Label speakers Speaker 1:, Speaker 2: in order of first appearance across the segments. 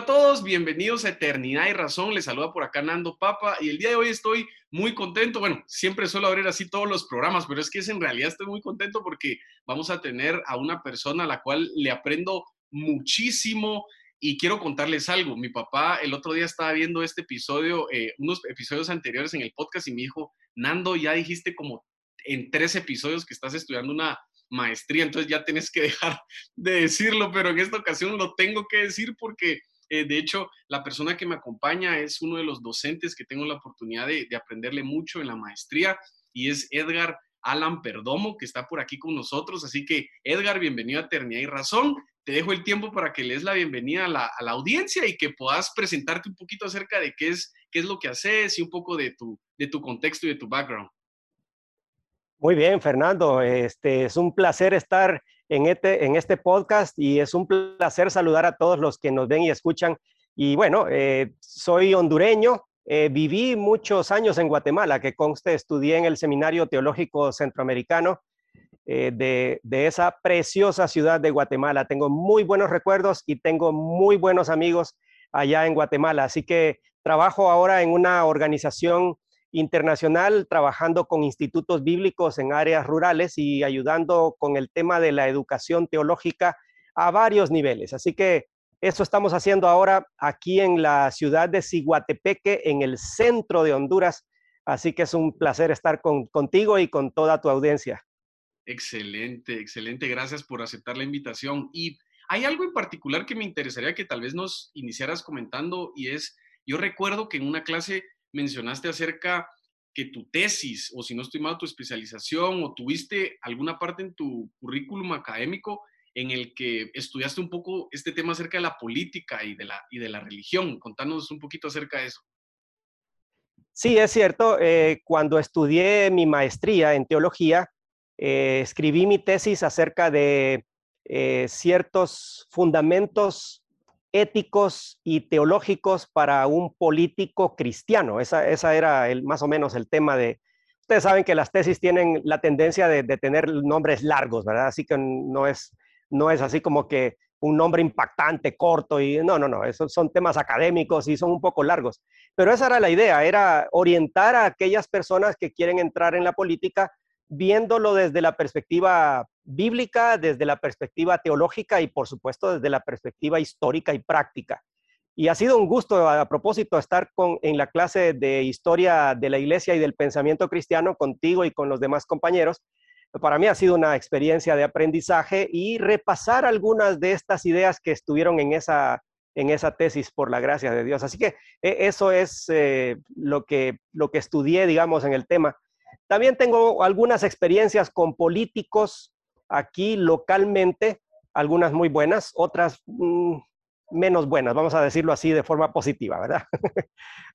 Speaker 1: A todos, bienvenidos a Eternidad y Razón. Les saluda por acá Nando Papa y el día de hoy estoy muy contento. Bueno, siempre suelo abrir así todos los programas, pero es que es en realidad estoy muy contento porque vamos a tener a una persona a la cual le aprendo muchísimo y quiero contarles algo. Mi papá el otro día estaba viendo este episodio, eh, unos episodios anteriores en el podcast y me dijo, Nando, ya dijiste como en tres episodios que estás estudiando una maestría, entonces ya tienes que dejar de decirlo, pero en esta ocasión lo tengo que decir porque eh, de hecho, la persona que me acompaña es uno de los docentes que tengo la oportunidad de, aprenderle mucho en la maestría y es Edgar Alan Perdomo, que está por aquí con nosotros. Así que, Edgar, bienvenido a Eternidad y Razón. Te dejo el tiempo para que les la bienvenida a la, audiencia y que puedas presentarte un poquito acerca de qué es, lo que haces y un poco de tu, de tu contexto y de tu background.
Speaker 2: Muy bien, Fernando. Este, es un placer estar en este, en este podcast y es un placer saludar a todos los que nos ven y escuchan. Y bueno, eh, soy hondureño, eh, viví muchos años en Guatemala, que conste, estudié en el Seminario Teológico Centroamericano eh, de, de, esa preciosa ciudad de Guatemala. Tengo muy buenos recuerdos y tengo muy buenos amigos allá en Guatemala. Así que trabajo ahora en una organización internacional trabajando con institutos bíblicos en áreas rurales y ayudando con el tema de la educación teológica a varios niveles. Así que eso estamos haciendo ahora aquí en la ciudad de Ciguatepeque, en el centro de Honduras. Así que es un placer estar contigo y con toda tu audiencia.
Speaker 1: Excelente, excelente. Gracias por aceptar la invitación. Y hay algo en particular que me interesaría que tal vez nos iniciaras comentando y es, yo recuerdo que en una clase mencionaste acerca que tu tesis, o si no estoy mal, tu especialización, o tuviste alguna parte en tu currículum académico en el que estudiaste un poco este tema acerca de la política y de la, y de la religión. Contanos un poquito acerca de eso.
Speaker 2: Sí, es cierto. Eh, cuando estudié mi maestría en teología, eh, escribí mi tesis acerca de eh, ciertos fundamentos éticos y teológicos para un político cristiano. Esa, esa era el, más o menos el tema de... Ustedes saben que las tesis tienen la tendencia de, tener nombres largos, ¿verdad? Así que no es, no es así como que un nombre impactante, corto y no, no, no, esos son temas académicos y son un poco largos. Pero esa era la idea, era orientar a aquellas personas que quieren entrar en la política viéndolo desde la perspectiva bíblica, desde la perspectiva teológica y por supuesto desde la perspectiva histórica y práctica. Y ha sido un gusto a, propósito estar con, en la clase de historia de la iglesia y del pensamiento cristiano contigo y con los demás compañeros. Para mí ha sido una experiencia de aprendizaje y repasar algunas de estas ideas que estuvieron en esa, en esa tesis por la gracia de Dios. Así que e, eso es eh, lo, que, lo que estudié, digamos, en el tema. También tengo algunas experiencias con políticos aquí localmente, algunas muy buenas, otras mm, menos buenas, vamos a decirlo así de forma positiva, ¿verdad?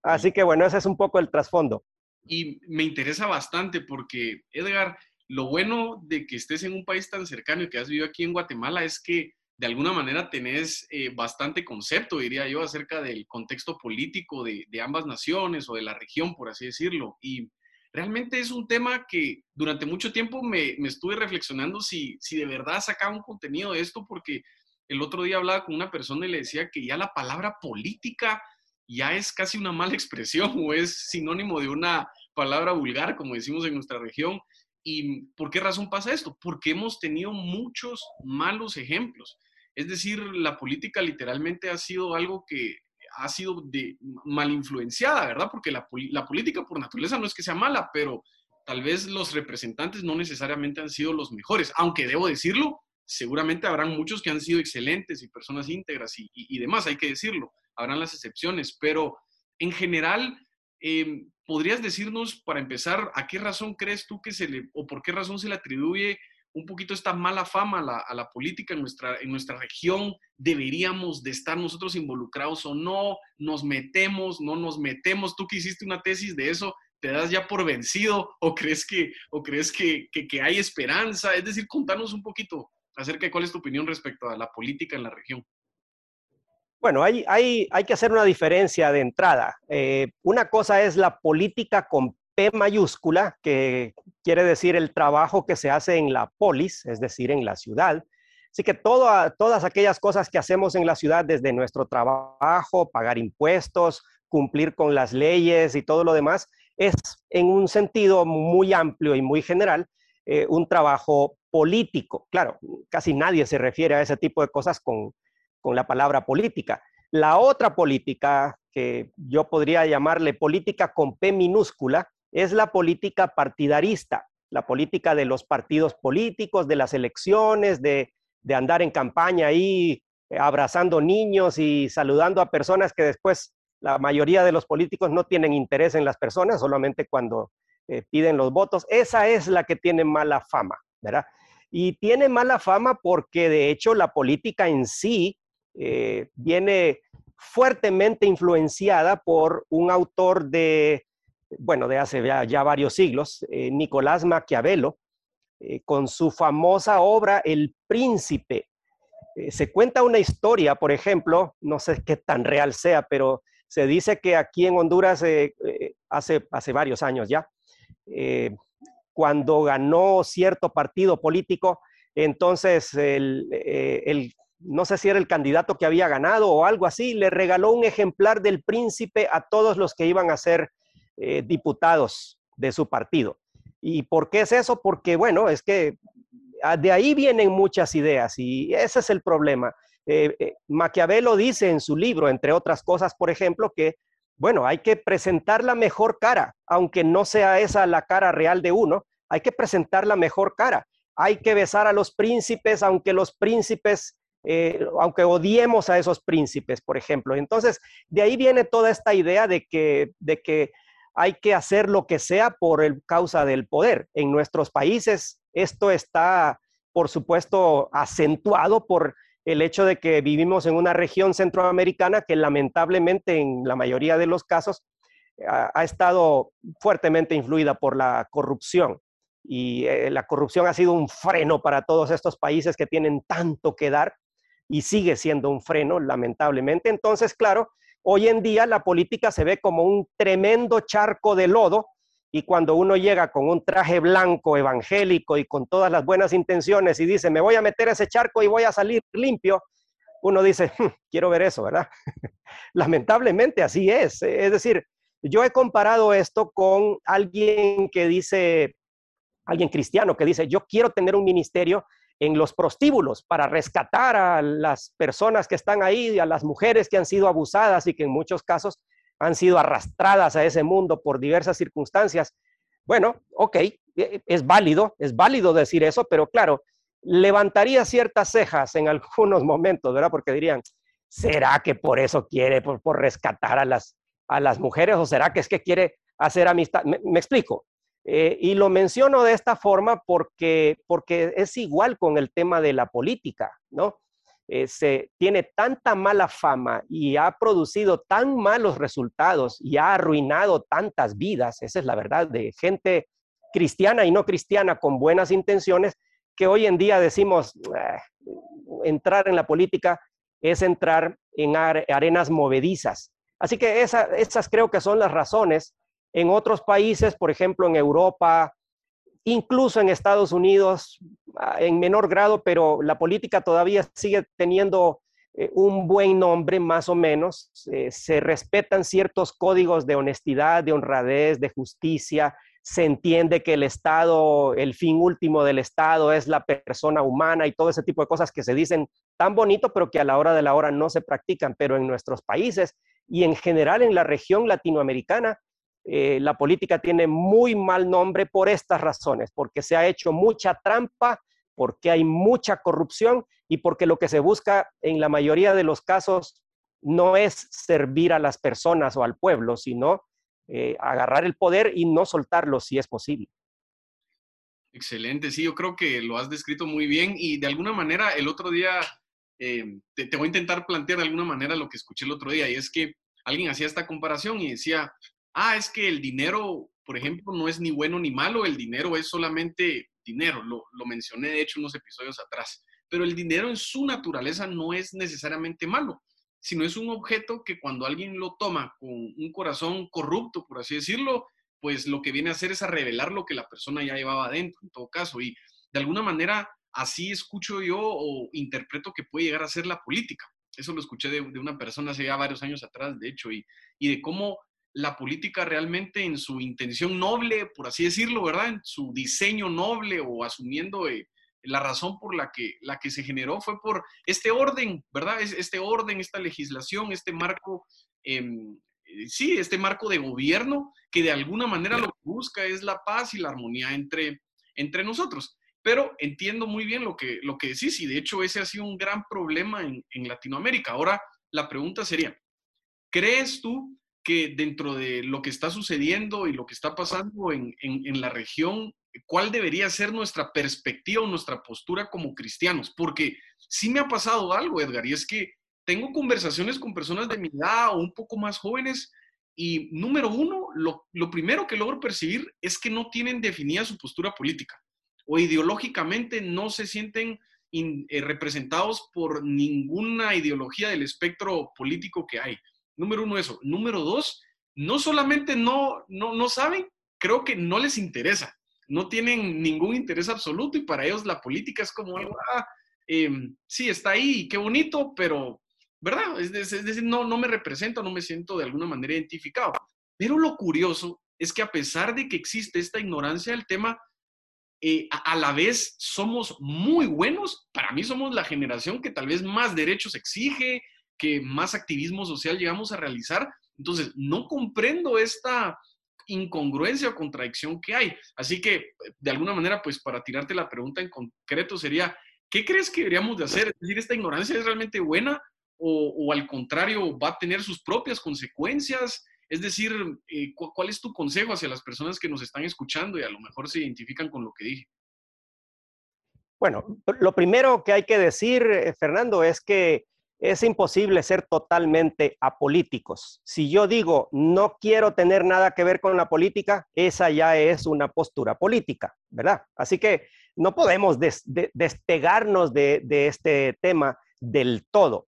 Speaker 2: así que bueno, ese es un poco el trasfondo.
Speaker 1: Y me interesa bastante porque, Edgar, lo bueno de que estés en un país tan cercano y que has vivido aquí en Guatemala es que de alguna manera tenés eh, bastante concepto, diría yo, acerca del contexto político de, de, ambas naciones o de la región, por así decirlo. Y realmente es un tema que durante mucho tiempo me, estuve reflexionando si, si de verdad sacaba un contenido de esto, porque el otro día hablaba con una persona y le decía que ya la palabra política ya es casi una mala expresión o es sinónimo de una palabra vulgar, como decimos en nuestra región. ¿Y por qué razón pasa esto? Porque hemos tenido muchos malos ejemplos. Es decir, la política literalmente ha sido algo que ha sido de, mal influenciada, ¿verdad? Porque la, política por naturaleza no es que sea mala, pero tal vez los representantes no necesariamente han sido los mejores, aunque debo decirlo, seguramente habrán muchos que han sido excelentes y personas íntegras y, demás, hay que decirlo, habrán las excepciones, pero en general, em, ¿podrías decirnos, para empezar, a qué razón crees tú que se le, o por qué razón se le atribuye un poquito esta mala fama a la, política en nuestra, en nuestra región, deberíamos de estar nosotros involucrados o no, nos metemos, no nos metemos, tú que hiciste una tesis de eso, ¿te das ya por vencido o crees que, o crees que, que, hay esperanza? Es decir, contanos un poquito acerca de cuál es tu opinión respecto a la política en la región.
Speaker 2: Bueno, hay, hay, hay que hacer una diferencia de entrada. Eh, una cosa es la política con P mayúscula, que quiere decir el trabajo que se hace en la polis, es decir, en la ciudad. Así que todas aquellas cosas que hacemos en la ciudad desde nuestro trabajo, pagar impuestos, cumplir con las leyes y todo lo demás, es en un sentido muy amplio y muy general eh, un trabajo político. Claro, casi nadie se refiere a ese tipo de cosas con, con la palabra política. La otra política, que yo podría llamarle política con P minúscula, es la política partidarista, la política de los partidos políticos, de las elecciones, de, de andar en campaña ahí eh, abrazando niños y saludando a personas que después la mayoría de los políticos no tienen interés en las personas, solamente cuando eh, piden los votos. Esa es la que tiene mala fama, ¿verdad? Y tiene mala fama porque de hecho la política en sí eh, viene fuertemente influenciada por un autor de, bueno, de hace ya, varios siglos, eh, Nicolás Maquiavelo, con su famosa obra El Príncipe. se cuenta una historia, por ejemplo, no sé qué tan real sea, pero se dice que aquí en Honduras eh, eh, hace, hace varios años ya, eh, cuando ganó cierto partido político, entonces el, no sé si era el candidato que había ganado o algo así, le regaló un ejemplar del príncipe a todos los que iban a ser diputados de su partido. ¿Y por qué es eso? Porque, bueno, es que ah, de ahí vienen muchas ideas y ese es el problema. Eh, eh, Maquiavelo dice en su libro, entre otras cosas, por ejemplo, que, bueno, hay que presentar la mejor cara, aunque no sea esa la cara real de uno, hay que presentar la mejor cara. Hay que besar a los príncipes, aunque los príncipes, eh, aunque odiemos a esos príncipes, por ejemplo. Entonces, de ahí viene toda esta idea de que, de que hay que hacer lo que sea por el, causa del poder. En nuestros países esto está, por supuesto, acentuado por el hecho de que vivimos en una región centroamericana que lamentablemente en la mayoría de los casos ha, estado fuertemente influida por la corrupción. Y eh, la corrupción ha sido un freno para todos estos países que tienen tanto que dar y sigue siendo un freno, lamentablemente. Entonces, claro, hoy en día la política se ve como un tremendo charco de lodo y cuando uno llega con un traje blanco evangélico y con todas las buenas intenciones y dice, me voy a meter a ese charco y voy a salir limpio, uno dice, hmm, quiero ver eso, ¿verdad? Lamentablemente así es. Es decir, yo he comparado esto con alguien que dice, alguien cristiano que dice, yo quiero tener un ministerio en los prostíbulos para rescatar a las personas que están ahí, a las mujeres que han sido abusadas y que en muchos casos han sido arrastradas a ese mundo por diversas circunstancias. Bueno, ok, e, e, es válido, es válido decir eso, pero claro, levantaría ciertas cejas en algunos momentos, ¿verdad? Porque dirían, ¿será que por eso quiere, por, rescatar a las, a las mujeres o será que es que quiere hacer amistad? Me, explico. Eh, y lo menciono de esta forma porque, porque es igual con el tema de la política, ¿no? Eh, se tiene tanta mala fama y ha producido tan malos resultados y ha arruinado tantas vidas, esa es la verdad, de gente cristiana y no cristiana con buenas intenciones, que hoy en día decimos, ah, entrar en la política es entrar en arenas movedizas. Así que esas creo que son las razones. En otros países, por ejemplo en Europa, incluso en Estados Unidos, ah, en menor grado, pero la política todavía sigue teniendo eh, un buen nombre, más o menos. Eh, se respetan ciertos códigos de honestidad, de honradez, de justicia. Se entiende que el Estado, el fin último del Estado es la persona humana y todo ese tipo de cosas que se dicen tan bonito, pero que a la hora de la hora no se practican. Pero en nuestros países y en general en la región latinoamericana, eh, la política tiene muy mal nombre por estas razones, porque se ha hecho mucha trampa, porque hay mucha corrupción y porque lo que se busca en la mayoría de los casos no es servir a las personas o al pueblo, sino eh, agarrar el poder y no soltarlo si es posible.
Speaker 1: Excelente, sí, yo creo que lo has descrito muy bien y de alguna manera el otro día, te, te voy a intentar plantear de alguna manera lo que escuché el otro día y es que alguien hacía esta comparación y decía, ah, es que el dinero, por ejemplo, no es ni bueno ni malo, el dinero es solamente dinero, lo, mencioné de hecho unos episodios atrás, pero el dinero en su naturaleza no es necesariamente malo, sino es un objeto que cuando alguien lo toma con un corazón corrupto, por así decirlo, pues lo que viene a hacer es a revelar lo que la persona ya llevaba adentro, en todo caso, y de alguna manera así escucho yo o interpreto que puede llegar a ser la política. Eso lo escuché de, una persona hace ya varios años atrás, de hecho, y, y de cómo la política realmente en su intención noble, por así decirlo, ¿verdad? En su diseño noble o asumiendo eh, la razón por la que, la que se generó fue por este orden, ¿verdad? Este orden, esta legislación, este marco, em, eh, sí, este marco de gobierno que de alguna manera lo que busca es la paz y la armonía entre, entre nosotros. Pero entiendo muy bien lo que, lo que decís y de hecho ese ha sido un gran problema en, en Latinoamérica. Ahora, la pregunta sería, ¿crees tú que dentro de lo que está sucediendo y lo que está pasando en, en, la región, cuál debería ser nuestra perspectiva o nuestra postura como cristianos? Porque sí me ha pasado algo, Edgar, y es que tengo conversaciones con personas de mi edad o un poco más jóvenes y número uno, lo, lo primero que logro percibir es que no tienen definida su postura política o ideológicamente no se sienten eh, representados por ninguna ideología del espectro político que hay. Número uno, eso. Número dos, no solamente no, no, no saben, creo que no les interesa. No tienen ningún interés absoluto y para ellos la política es como algo, ah, em, sí, está ahí, qué bonito, pero, ¿verdad? Es, decir, no, no me represento, no me siento de alguna manera identificado. Pero lo curioso es que a pesar de que existe esta ignorancia del tema, eh, a, a, la vez somos muy buenos. Para mí somos la generación que tal vez más derechos exige, que más activismo social llegamos a realizar. Entonces, no comprendo esta incongruencia o contradicción que hay. Así que, de alguna manera, pues para tirarte la pregunta en concreto sería, ¿qué crees que deberíamos de hacer? Es decir, ¿esta ignorancia es realmente buena o, al contrario va a tener sus propias consecuencias? Es decir, eh, ¿cuál es tu consejo hacia las personas que nos están escuchando y a lo mejor se identifican con lo que dije?
Speaker 2: Bueno, lo primero que hay que decir, eh, Fernando, es que es imposible ser totalmente apolíticos. Si yo digo no quiero tener nada que ver con la política, esa ya es una postura política, ¿verdad? Así que no podemos despegarnos de, este tema del todo.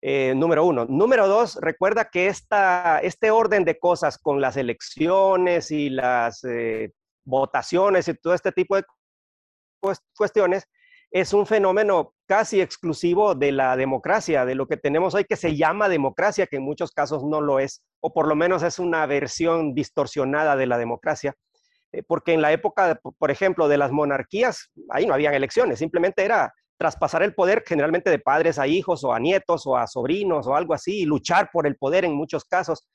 Speaker 2: Eh, número uno. Número dos, recuerda que esta, este orden de cosas con las elecciones y las eh, votaciones y todo este tipo de cuestiones es un fenómeno casi exclusivo de la democracia, de lo que tenemos hoy que se llama democracia, que en muchos casos no lo es, o por lo menos es una versión distorsionada de la democracia, eh, porque en la época, por ejemplo, de las monarquías, ahí no habían elecciones, simplemente era traspasar el poder generalmente de padres a hijos o a nietos o a sobrinos o algo así, y luchar por el poder en muchos casos.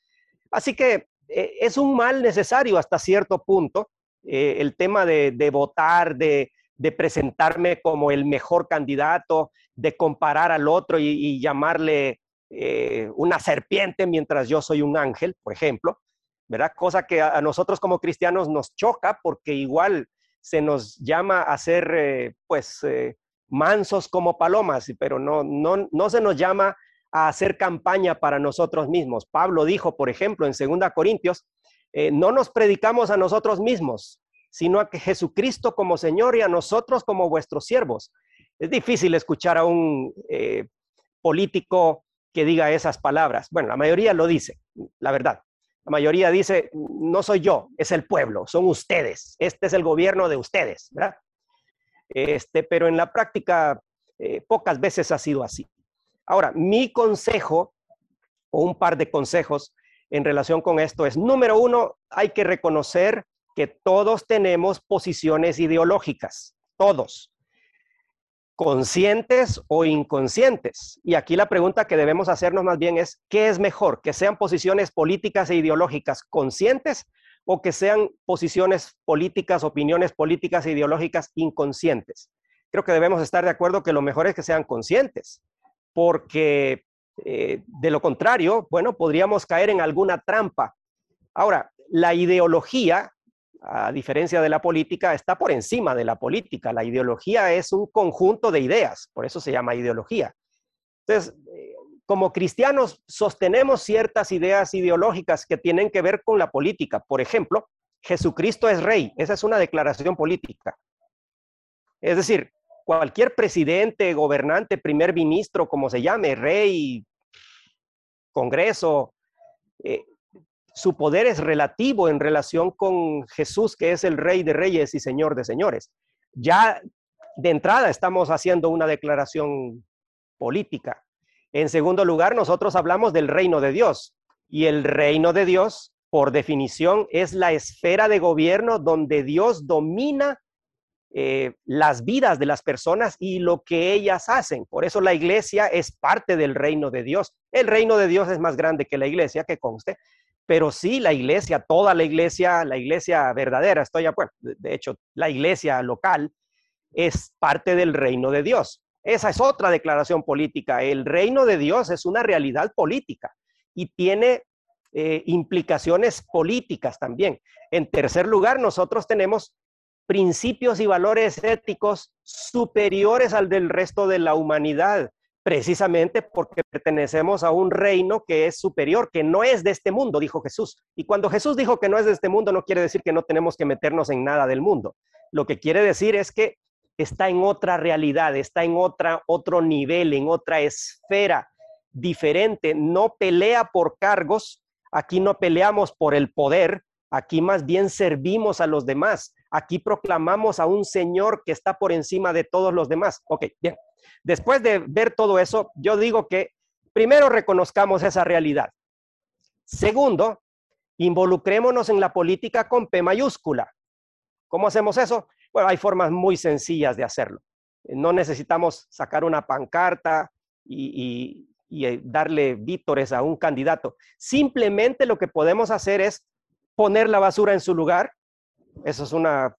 Speaker 2: Así que eh, es un mal necesario hasta cierto punto eh, el tema de votar, de, de presentarme como el mejor candidato, de comparar al otro y, llamarle eh, una serpiente mientras yo soy un ángel, por ejemplo, ¿verdad? Cosa que a, nosotros como cristianos nos choca porque igual se nos llama a ser, eh, pues, eh, mansos como palomas, pero no, no, no se nos llama a hacer campaña para nosotros mismos. Pablo dijo, por ejemplo, en 2 Corintios, no nos predicamos a nosotros mismos, sino a que Jesucristo como Señor y a nosotros como vuestros siervos. Es difícil escuchar a un eh, político que diga esas palabras. Bueno, la mayoría lo dice, la verdad. La mayoría dice, no soy yo, es el pueblo, son ustedes, este es el gobierno de ustedes, ¿verdad? Este, pero en la práctica eh, pocas veces ha sido así. Ahora, mi consejo, o un par de consejos en relación con esto es, número uno, hay que reconocer que todos tenemos posiciones ideológicas, todos, conscientes o inconscientes. Y aquí la pregunta que debemos hacernos más bien es, ¿qué es mejor? ¿Que sean posiciones políticas e ideológicas conscientes o que sean posiciones políticas, opiniones políticas e ideológicas inconscientes? Creo que debemos estar de acuerdo que lo mejor es que sean conscientes, porque eh, de lo contrario, bueno, podríamos caer en alguna trampa. Ahora, la ideología a diferencia de la política, está por encima de la política. La ideología es un conjunto de ideas, por eso se llama ideología. Entonces, eh, como cristianos sostenemos ciertas ideas ideológicas que tienen que ver con la política. Por ejemplo, Jesucristo es rey. Esa es una declaración política. Es decir, cualquier presidente, gobernante, primer ministro, como se llame, rey, congreso, eh, su poder es relativo en relación con Jesús, que es el rey de reyes y señor de señores. Ya de entrada estamos haciendo una declaración política. En segundo lugar, nosotros hablamos del reino de Dios. Y el reino de Dios, por definición, es la esfera de gobierno donde Dios domina eh, las vidas de las personas y lo que ellas hacen. Por eso la iglesia es parte del reino de Dios. El reino de Dios es más grande que la iglesia, que conste, pero sí la iglesia, toda la iglesia, la iglesia verdadera, estoy de acuerdo, de hecho, la iglesia local es parte del reino de Dios. Esa es otra declaración política. El reino de Dios es una realidad política y tiene eh, implicaciones políticas también. En tercer lugar, nosotros tenemos principios y valores éticos superiores al del resto de la humanidad precisamente porque pertenecemos a un reino que es superior, que no es de este mundo, dijo Jesús. Y cuando Jesús dijo que no es de este mundo, no quiere decir que no tenemos que meternos en nada del mundo. Lo que quiere decir es que está en otra realidad, está en otra, otro nivel, en otra esfera diferente. No pelea por cargos, aquí no peleamos por el poder, aquí más bien servimos a los demás. Aquí proclamamos a un Señor que está por encima de todos los demás. Ok, bien. Después de ver todo eso, yo digo que primero reconozcamos esa realidad. Segundo, involucrémonos en la política con P mayúscula. ¿Cómo hacemos eso? Bueno, hay formas muy sencillas de hacerlo. No necesitamos sacar una pancarta y, eh, darle vítores a un candidato. Simplemente lo que podemos hacer es poner la basura en su lugar. Eso es una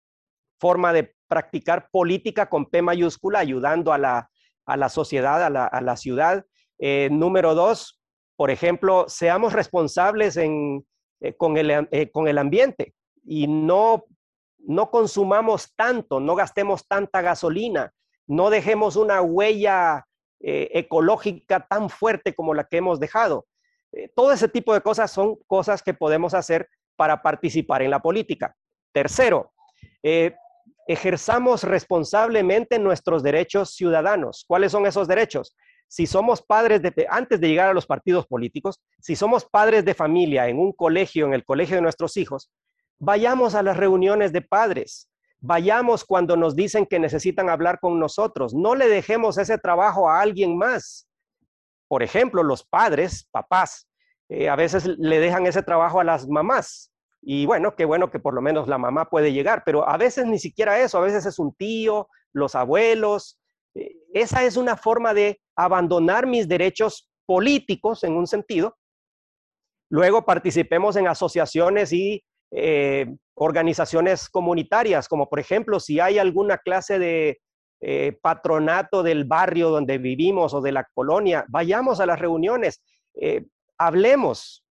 Speaker 2: forma de practicar política con P mayúscula, ayudando a la a la sociedad, a la, ciudad. Eh, número dos, por ejemplo, seamos responsables eh, con, el, eh, con, el, ambiente y no, no consumamos tanto, no gastemos tanta gasolina, no dejemos una huella ecológica tan fuerte como la que hemos dejado. todo ese tipo de cosas son cosas que podemos hacer para participar en la política. Tercero, ejerzamos responsablemente nuestros derechos ciudadanos. ¿Cuáles son esos derechos? Si somos padres de, antes de llegar a los partidos políticos, si somos padres de familia en un colegio, en el colegio de nuestros hijos, vayamos a las reuniones de padres, vayamos cuando nos dicen que necesitan hablar con nosotros, no le dejemos ese trabajo a alguien más. Por ejemplo, los padres, papás, eh, a veces le dejan ese trabajo a las mamás. Y bueno, qué bueno que por lo menos la mamá puede llegar, pero a veces ni siquiera eso, a veces es un tío, los abuelos. Eh, esa es una forma de abandonar mis derechos políticos en un sentido. Luego participemos en asociaciones y eh, organizaciones comunitarias, como por ejemplo si hay alguna clase de eh, patronato del barrio donde vivimos o de la colonia, vayamos a las reuniones, hablemos,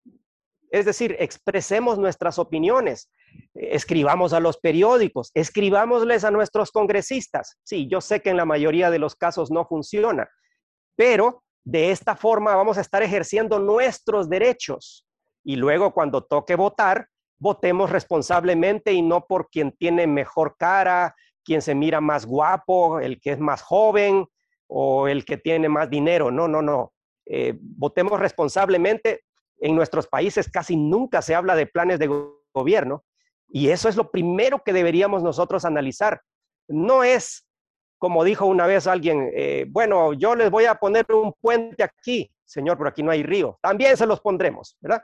Speaker 2: es decir, expresemos nuestras opiniones, escribamos a los periódicos, escribámosles a nuestros congresistas. Sí, yo sé que en la mayoría de los casos no funciona, pero de esta forma vamos a estar ejerciendo nuestros derechos. Y luego cuando toque votar, votemos responsablemente y no por quien tiene mejor cara, quien se mira más guapo, el que es más joven o el que tiene más dinero. No, no, no. Eh, votemos responsablemente en nuestros países casi nunca se habla de planes de gobierno y eso es lo primero que deberíamos nosotros analizar. No es, como dijo una vez alguien, eh, bueno, yo les voy a poner un puente aquí, señor, pero aquí no hay río. También se los pondremos, ¿verdad?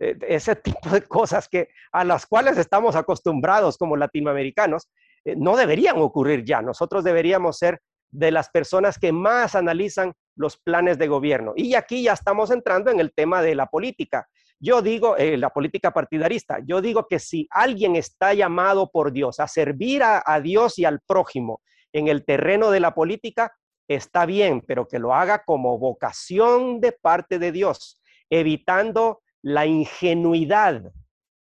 Speaker 2: E, ese tipo de cosas que a las cuales estamos acostumbrados como latinoamericanos eh, no deberían ocurrir ya. Nosotros deberíamos ser de las personas que más analizan los planes de gobierno. Y aquí ya estamos entrando en el tema de la política. Yo digo, eh, la política partidarista, yo digo que si alguien está llamado por Dios a servir a, a Dios y al prójimo en el terreno de la política, está bien, pero que lo haga como vocación de parte de Dios, evitando la ingenuidad,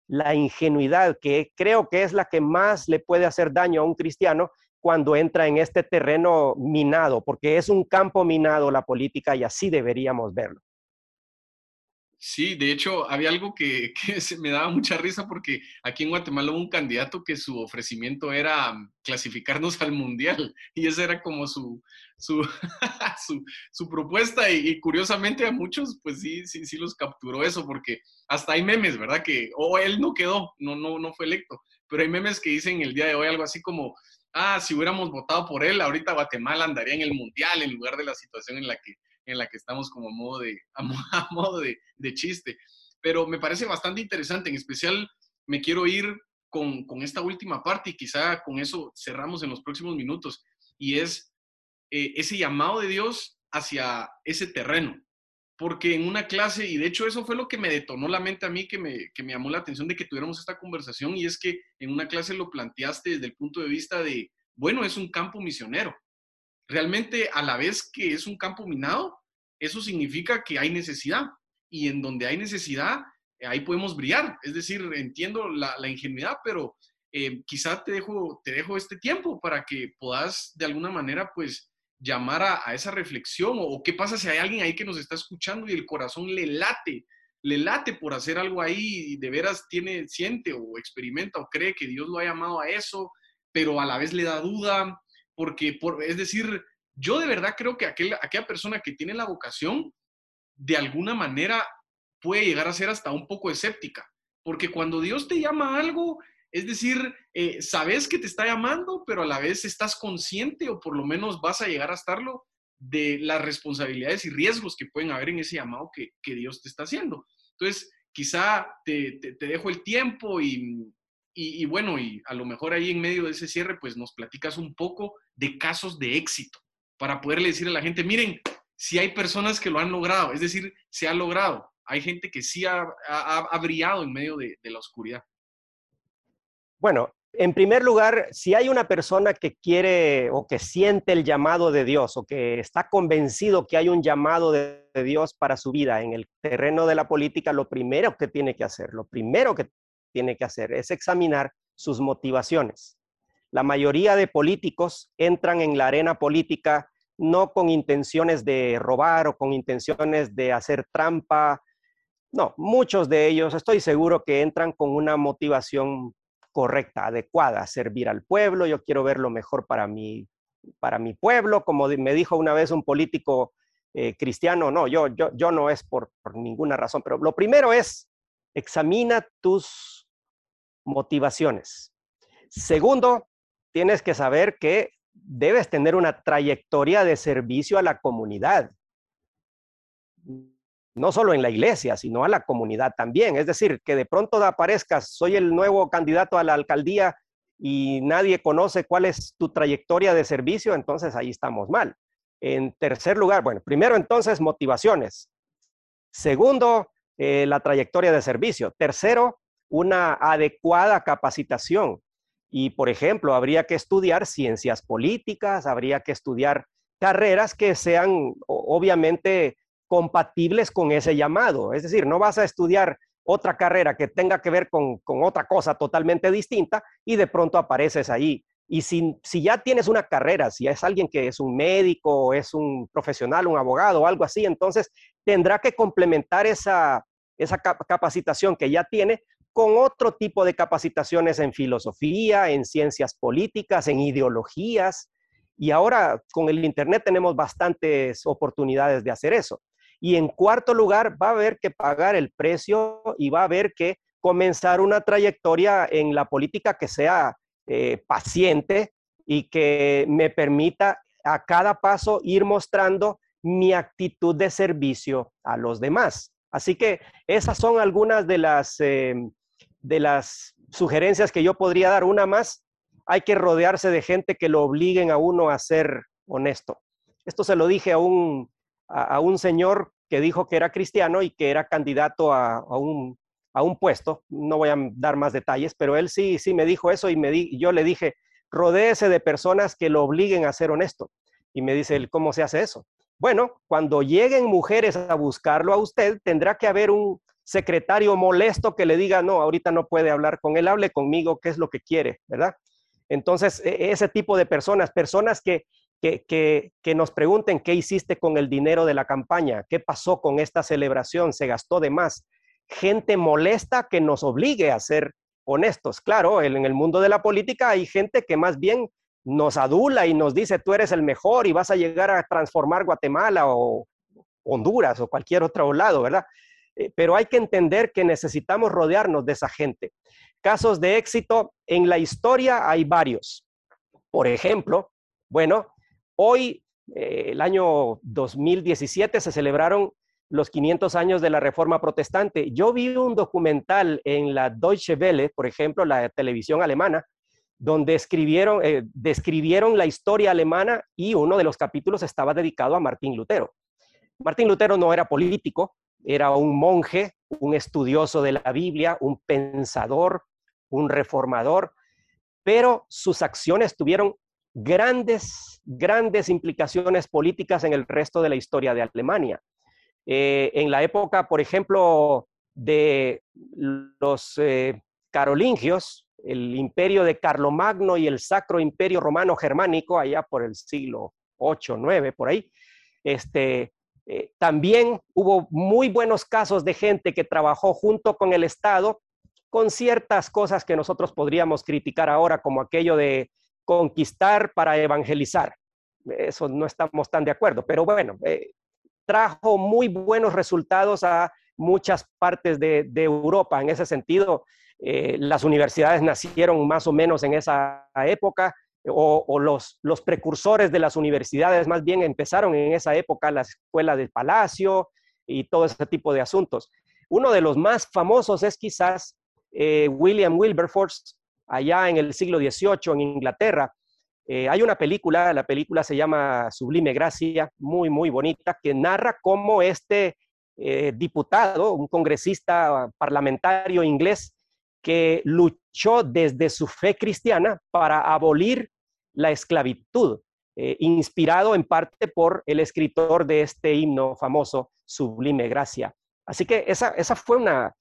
Speaker 2: la ingenuidad que creo que es la que más le puede hacer daño a un cristiano cuando entra en este terreno minado, porque es un campo minado la política y así deberíamos verlo.
Speaker 1: Sí, de hecho, había algo que, se me daba mucha risa porque aquí en Guatemala hubo un candidato que su ofrecimiento era mm, clasificarnos al mundial y esa era como su, su, su, propuesta y, curiosamente a muchos pues sí, sí, sí los capturó eso porque hasta hay memes, ¿verdad? Que, o él no quedó, no, no, no fue electo, pero hay memes que dicen el día de hoy algo así como, ah, si hubiéramos votado por él, ahorita Guatemala andaría en el Mundial en lugar de la situación en la que, en la que estamos como a modo, de, a modo de, de chiste. Pero me parece bastante interesante, en especial me quiero ir con, con, esta última parte y quizá con eso cerramos en los próximos minutos, y es eh, ese llamado de Dios hacia ese terreno. Porque en una clase, y de hecho eso fue lo que me detonó la mente a mí, que me, que me llamó la atención de que tuviéramos esta conversación, y es que en una clase lo planteaste desde el punto de vista de, bueno, es un campo misionero. Realmente a la vez que es un campo minado, eso significa que hay necesidad. Y en donde hay necesidad, ahí podemos brillar. Es decir, entiendo la, ingenuidad, pero eh, quizá te dejo, te dejo este tiempo para que puedas de alguna manera, pues, llamar a, esa reflexión o, qué pasa si hay alguien ahí que nos está escuchando y el corazón le late, le late por hacer algo ahí y de veras tiene, siente o experimenta o cree que Dios lo ha llamado a eso, pero a la vez le da duda, porque, por, es decir, yo de verdad creo que aquel, aquella persona que tiene la vocación, de alguna manera puede llegar a ser hasta un poco escéptica, porque cuando Dios te llama a algo, es decir, eh, sabes que te está llamando, pero a la vez estás consciente o por lo menos vas a llegar a estarlo de las responsabilidades y riesgos que pueden haber en ese llamado que, Dios te está haciendo. Entonces, quizá te, dejo el tiempo y, bueno, y a lo mejor ahí en medio de ese cierre, pues nos platicas un poco de casos de éxito para poderle decir a la gente, miren, si hay personas que lo han logrado, es decir, se ha logrado, hay gente que sí ha, brillado en medio de la oscuridad.
Speaker 2: Bueno, en primer lugar, si hay una persona que quiere o que siente el llamado de Dios o que está convencido que hay un llamado de, Dios para su vida en el terreno de la política, lo primero que tiene que hacer, lo primero que tiene que hacer es examinar sus motivaciones. La mayoría de políticos entran en la arena política no con intenciones de robar o con intenciones de hacer trampa. No, muchos de ellos estoy seguro que entran con una motivación correcta, adecuada, servir al pueblo, yo quiero ver lo mejor para mi, para mi pueblo, como me dijo una vez un político eh, cristiano, no, yo, yo, yo no es por, por ninguna razón, pero lo primero es, examina tus motivaciones. Segundo, tienes que saber que debes tener una trayectoria de servicio a la comunidad no solo en la iglesia, sino a la comunidad también. Es decir, que de pronto aparezcas, soy el nuevo candidato a la alcaldía y nadie conoce cuál es tu trayectoria de servicio, entonces ahí estamos mal. En tercer lugar, bueno, primero entonces motivaciones. Segundo, eh, la trayectoria de servicio. Tercero, una adecuada capacitación. Y, por ejemplo, habría que estudiar ciencias políticas, habría que estudiar carreras que sean obviamente compatibles con ese llamado. Es decir, no vas a estudiar otra carrera que tenga que ver con, otra cosa totalmente distinta y de pronto apareces ahí. Y si, ya tienes una carrera, si es alguien que es un médico, es un profesional, un abogado algo así, entonces tendrá que complementar esa capacitación que ya tiene con otro tipo de capacitaciones en filosofía, en ciencias políticas, en ideologías. Y ahora con el Internet tenemos bastantes oportunidades de hacer eso. Y en cuarto lugar, va a haber que pagar el precio y va a haber que comenzar una trayectoria en la política que sea eh, paciente y que me permita a cada paso ir mostrando mi actitud de servicio a los demás. Así que esas son algunas de las, eh, de las sugerencias que yo podría dar. Una más, hay que rodearse de gente que lo obliguen a uno a ser honesto. Esto se lo dije a un a, un señor que dijo que era cristiano y que era candidato a, un, puesto. No voy a dar más detalles, pero él sí, sí me dijo eso y me di, yo le dije, rodéese de personas que lo obliguen a ser honesto. Y me dice él, ¿cómo se hace eso? Bueno, cuando lleguen mujeres a buscarlo a usted, tendrá que haber un secretario molesto que le diga, no, ahorita no puede hablar con él, hable conmigo, qué es lo que quiere, ¿verdad? Entonces, e, ese tipo de personas, personas que que, nos pregunten qué hiciste con el dinero de la campaña, qué pasó con esta celebración, se gastó de más. Gente molesta que nos obligue a ser honestos. Claro, en el mundo de la política hay gente que más bien nos adula y nos dice, tú eres el mejor y vas a llegar a transformar Guatemala o Honduras o cualquier otro lado, ¿verdad? Eh, pero hay que entender que necesitamos rodearnos de esa gente. Casos de éxito en la historia hay varios. Por ejemplo, bueno, hoy, eh, el año 2017, se celebraron los 500 años de la Reforma Protestante. Yo vi un documental en la Deutsche Welle, por ejemplo, la televisión alemana, donde escribieron, eh, describieron la historia alemana y uno de los capítulos estaba dedicado a Martín Lutero. Martín Lutero no era político, era un monje, un estudioso de la Biblia, un pensador, un reformador, pero sus acciones tuvieron grandes, grandes implicaciones políticas en el resto de la historia de Alemania. Eh, en la época, por ejemplo, de los eh, carolingios, el imperio de Carlomagno y el Sacro Imperio Romano Germánico, allá por el siglo 8, 9, por ahí, este, eh, también hubo muy buenos casos de gente que trabajó junto con el Estado con ciertas cosas que nosotros podríamos criticar ahora, como aquello de conquistar para evangelizar. Eso no estamos tan de acuerdo, pero bueno, eh, trajo muy buenos resultados a muchas partes de, Europa. En ese sentido, eh, las universidades nacieron más o menos en esa época, o, los, los, precursores de las universidades más bien empezaron en esa época, la escuela del palacio y todo ese tipo de asuntos. Uno de los más famosos es quizás eh, William Wilberforce, allá en el siglo XVIII en Inglaterra. Eh, hay una película, la película se llama Sublime Gracia, muy, muy bonita, que narra cómo este eh, diputado, un congresista parlamentario inglés, que luchó desde su fe cristiana para abolir la esclavitud, eh, inspirado en parte por el escritor de este himno famoso, Sublime Gracia. Así que esa, esa fue una...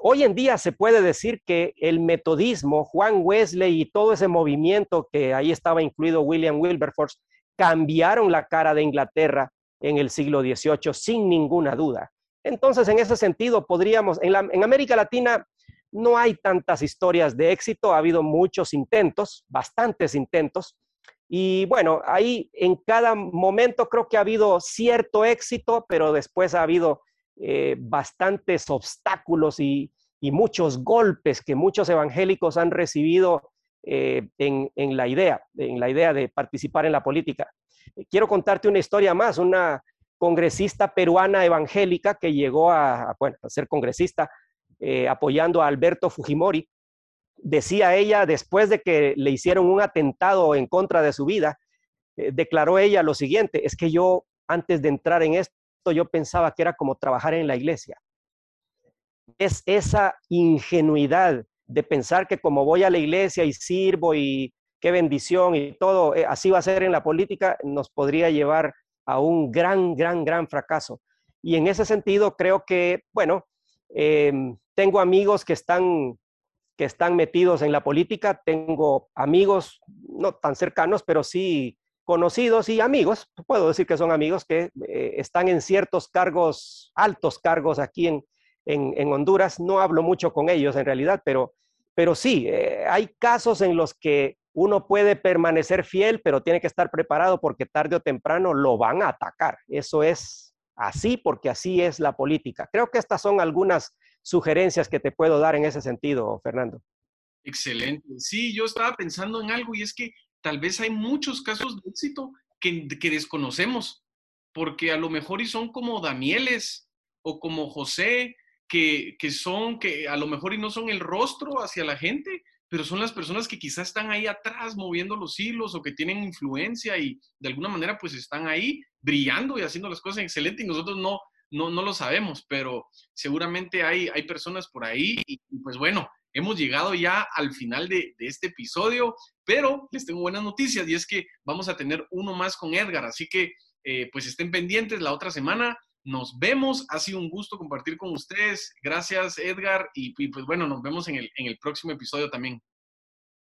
Speaker 2: Hoy en día se puede decir que el metodismo, Juan Wesley y todo ese movimiento que ahí estaba incluido William Wilberforce, cambiaron la cara de Inglaterra en el siglo XVIII sin ninguna duda. Entonces, en ese sentido, podríamos, en, América Latina no hay tantas historias de éxito, ha habido muchos intentos, bastantes intentos, y bueno, ahí en cada momento creo que ha habido cierto éxito, pero después ha habido eh, bastantes obstáculos y, muchos golpes que muchos evangélicos han recibido eh, en, la idea, en la idea de participar en la política. Quiero contarte una historia más, una congresista peruana evangélica que llegó a, a ser congresista eh, apoyando a Alberto Fujimori. Decía ella, después de que le hicieron un atentado en contra de su vida, eh, declaró ella lo siguiente, es que yo antes de entrar en esto, yo pensaba que era como trabajar en la iglesia. Es esa ingenuidad de pensar que como voy a la iglesia y sirvo y qué bendición y todo, eh, así va a ser en la política, nos podría llevar a un gran, gran, gran fracaso. Y en ese sentido, creo que, bueno, Em, tengo amigos que están, que están metidos en la política, tengo amigos no tan cercanos, pero sí conocidos y amigos, puedo decir que son amigos que eh, están en ciertos cargos, altos cargos aquí en, en, Honduras. No hablo mucho con ellos en realidad, pero, pero sí, eh, hay casos en los que uno puede permanecer fiel, pero tiene que estar preparado porque tarde o temprano lo van a atacar. Eso es así porque así es la política. Creo que estas son algunas sugerencias que te puedo dar en ese sentido, Fernando.
Speaker 1: Excelente. Sí, yo estaba pensando en algo y es que tal vez hay muchos casos de éxito que, desconocemos, porque a lo mejor y son como Danieles o como José, que, que son, que a lo mejor y no son el rostro hacia la gente, pero son las personas que quizás están ahí atrás moviendo los hilos o que tienen influencia y de alguna manera pues están ahí brillando y haciendo las cosas excelentes y nosotros no, no, no lo sabemos, pero seguramente hay, hay personas por ahí y, pues bueno, hemos llegado ya al final de, este episodio, pero les tengo buenas noticias y es que vamos a tener uno más con Edgar, así que eh, pues estén pendientes la otra semana. Nos vemos, ha sido un gusto compartir con ustedes. Gracias Edgar y, pues bueno, nos vemos en el próximo episodio también.